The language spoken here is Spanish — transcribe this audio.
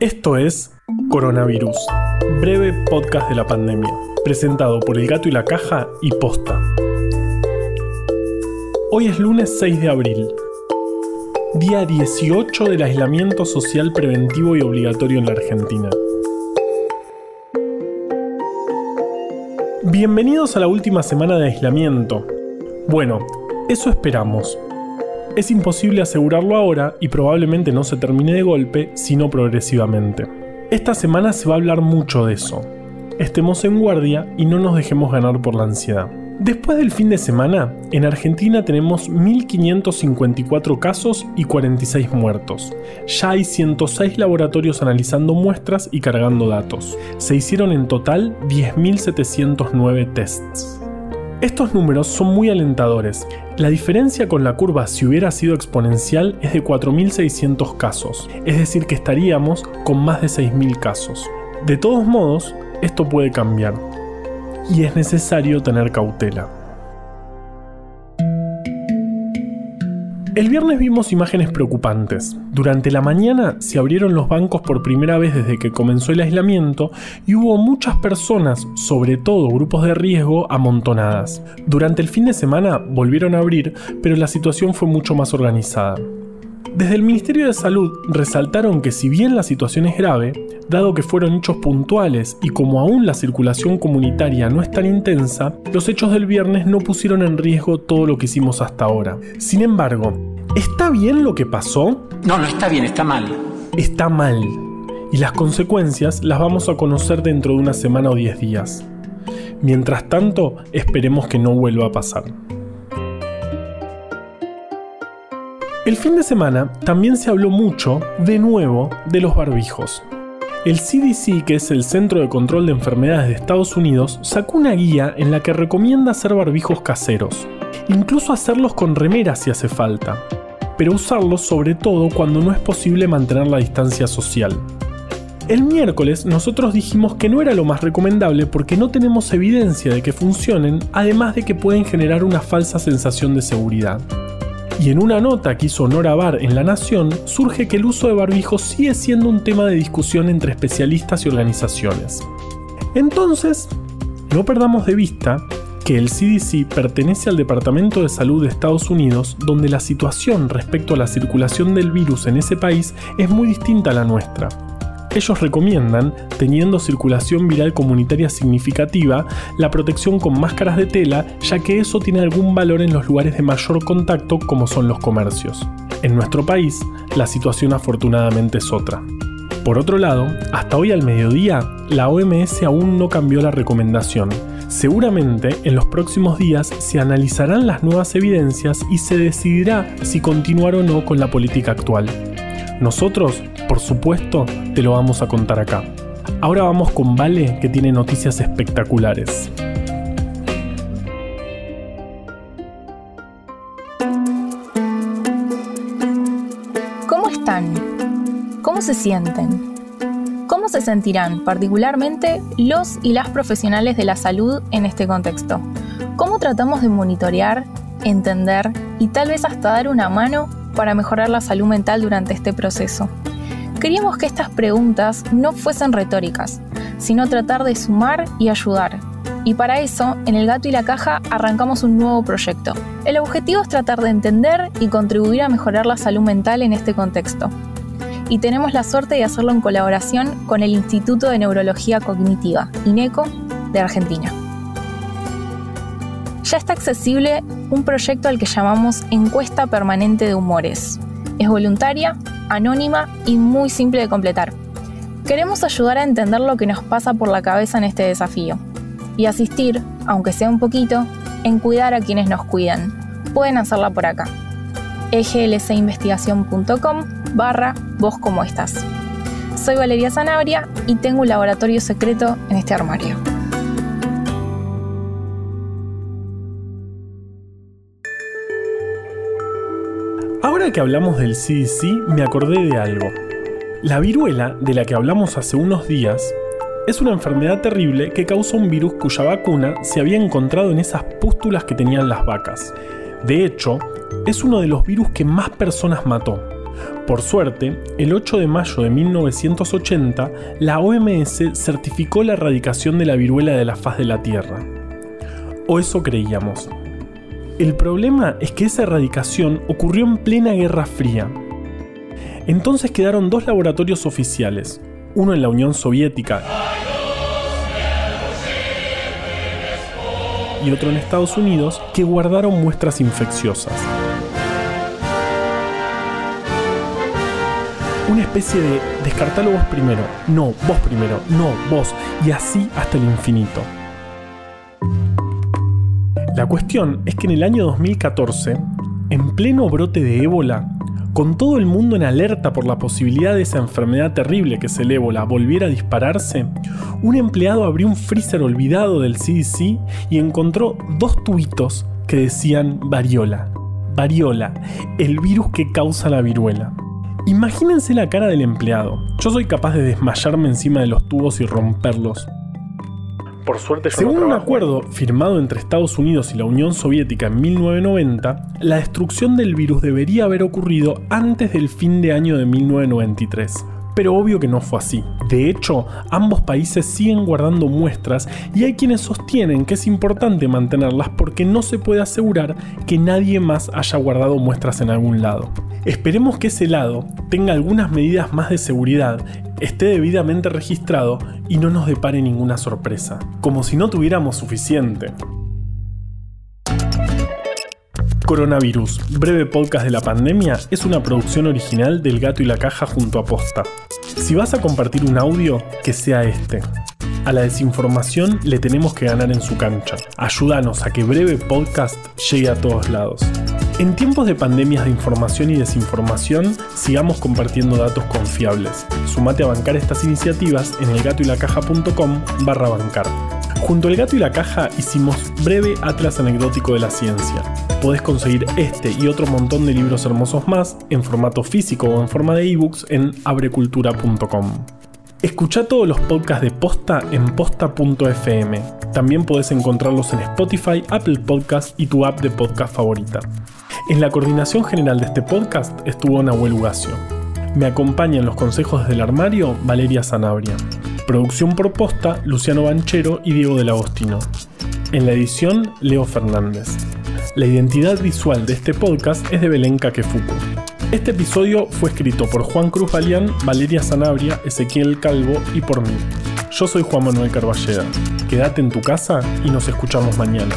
Esto es Coronavirus, breve podcast de la pandemia, presentado por El Gato y la Caja y Posta. Hoy es lunes 6 de abril, día 18 del aislamiento social preventivo y obligatorio en la Argentina. Bienvenidos a la última semana de aislamiento. Bueno, eso esperamos, es imposible asegurarlo ahora y probablemente no se termine de golpe, sino progresivamente. Esta semana se va a hablar mucho de eso. Estemos en guardia y no nos dejemos ganar por la ansiedad. Después del fin de semana, en Argentina tenemos 1.554 casos y 46 muertos. Ya hay 106 laboratorios analizando muestras y cargando datos. Se hicieron en total 10.709 tests. Estos números son muy alentadores. La diferencia con la curva si hubiera sido exponencial es de 4.600 casos, es decir que estaríamos con más de 6.000 casos. De todos modos, esto puede cambiar y es necesario tener cautela. El viernes vimos imágenes preocupantes. Durante la mañana se abrieron los bancos por primera vez desde que comenzó el aislamiento y hubo muchas personas, sobre todo grupos de riesgo, amontonadas. Durante el fin de semana volvieron a abrir, pero la situación fue mucho más organizada. Desde el Ministerio de Salud resaltaron que si bien la situación es grave, dado que fueron hechos puntuales y como aún la circulación comunitaria no es tan intensa, los hechos del viernes no pusieron en riesgo todo lo que hicimos hasta ahora. Sin embargo, ¿está bien lo que pasó? No, no está bien, está mal. Está mal. Y las consecuencias las vamos a conocer dentro de una semana o diez días. Mientras tanto, esperemos que no vuelva a pasar. El fin de semana también se habló mucho, de nuevo, de los barbijos. El CDC, que es el Centro de Control de Enfermedades de Estados Unidos, sacó una guía en la que recomienda hacer barbijos caseros, incluso hacerlos con remeras si hace falta, pero usarlos sobre todo cuando no es posible mantener la distancia social. El miércoles nosotros dijimos que no era lo más recomendable porque no tenemos evidencia de que funcionen, además de que pueden generar una falsa sensación de seguridad. Y en una nota que hizo Nora Bar en La Nación, surge que el uso de barbijos sigue siendo un tema de discusión entre especialistas y organizaciones. Entonces, no perdamos de vista que el CDC pertenece al Departamento de Salud de Estados Unidos, donde la situación respecto a la circulación del virus en ese país es muy distinta a la nuestra. Ellos recomiendan, teniendo circulación viral comunitaria significativa, la protección con máscaras de tela, ya que eso tiene algún valor en los lugares de mayor contacto como son los comercios. En nuestro país, la situación afortunadamente es otra. Por otro lado, hasta hoy al mediodía, la OMS aún no cambió la recomendación. Seguramente en los próximos días se analizarán las nuevas evidencias y se decidirá si continuar o no con la política actual. Nosotros, por supuesto, te lo vamos a contar acá. Ahora vamos con Vale, que tiene noticias espectaculares. ¿Cómo están? ¿Cómo se sienten? ¿Cómo se sentirán particularmente los y las profesionales de la salud en este contexto? ¿Cómo tratamos de monitorear, entender y tal vez hasta dar una mano para mejorar la salud mental durante este proceso. Queríamos que estas preguntas no fuesen retóricas, sino tratar de sumar y ayudar. Y para eso, en El Gato y la Caja arrancamos un nuevo proyecto. El objetivo es tratar de entender y contribuir a mejorar la salud mental en este contexto. Y tenemos la suerte de hacerlo en colaboración con el Instituto de Neurología Cognitiva, INECO, de Argentina ya está accesible un proyecto al que llamamos Encuesta Permanente de Humores. Es voluntaria, anónima y muy simple de completar. Queremos ayudar a entender lo que nos pasa por la cabeza en este desafío y asistir, aunque sea un poquito, en cuidar a quienes nos cuidan. Pueden hacerla por acá. eglcinvestigación.com barra vos como estás. Soy Valeria Zanabria y tengo un laboratorio secreto en este armario. Ahora que hablamos del CDC, me acordé de algo. La viruela, de la que hablamos hace unos días, es una enfermedad terrible que causa un virus cuya vacuna se había encontrado en esas pústulas que tenían las vacas. De hecho, es uno de los virus que más personas mató. Por suerte, el 8 de mayo de 1980, la OMS certificó la erradicación de la viruela de la faz de la Tierra. O eso creíamos. El problema es que esa erradicación ocurrió en plena Guerra Fría. Entonces quedaron dos laboratorios oficiales, uno en la Unión Soviética y otro en Estados Unidos, que guardaron muestras infecciosas. Una especie de descartalo vos primero, no, vos primero, no, vos, y así hasta el infinito. La cuestión es que en el año 2014, en pleno brote de ébola, con todo el mundo en alerta por la posibilidad de esa enfermedad terrible que es el ébola volviera a dispararse, un empleado abrió un freezer olvidado del CDC y encontró dos tubitos que decían variola. Variola, el virus que causa la viruela. Imagínense la cara del empleado. Yo soy capaz de desmayarme encima de los tubos y romperlos. Por suerte Según un acuerdo firmado entre Estados Unidos y la Unión Soviética en 1990, la destrucción del virus debería haber ocurrido antes del fin de año de 1993. Pero obvio que no fue así. De hecho, ambos países siguen guardando muestras y hay quienes sostienen que es importante mantenerlas porque no se puede asegurar que nadie más haya guardado muestras en algún lado. Esperemos que ese lado tenga algunas medidas más de seguridad, esté debidamente registrado y no nos depare ninguna sorpresa, como si no tuviéramos suficiente. Coronavirus, breve podcast de la pandemia, es una producción original del Gato y la Caja junto a Posta. Si vas a compartir un audio, que sea este. A la desinformación le tenemos que ganar en su cancha. Ayúdanos a que breve podcast llegue a todos lados. En tiempos de pandemias de información y desinformación, sigamos compartiendo datos confiables. Sumate a bancar estas iniciativas en elgatoylacaja.com barra bancar. Junto al gato y la caja hicimos breve atlas anecdótico de la ciencia. Podés conseguir este y otro montón de libros hermosos más en formato físico o en forma de ebooks en abrecultura.com. Escucha todos los podcasts de Posta en posta.fm. También podés encontrarlos en Spotify, Apple Podcasts y tu app de podcast favorita. En la coordinación general de este podcast estuvo Nahuel Ugacio. Me acompaña en los consejos del armario Valeria Sanabria. Producción por posta, Luciano Banchero y Diego del Agostino. En la edición, Leo Fernández. La identidad visual de este podcast es de Belén Kakefuku. Este episodio fue escrito por Juan Cruz Balián, Valeria Sanabria, Ezequiel Calvo y por mí. Yo soy Juan Manuel Carballeda. Quédate en tu casa y nos escuchamos mañana.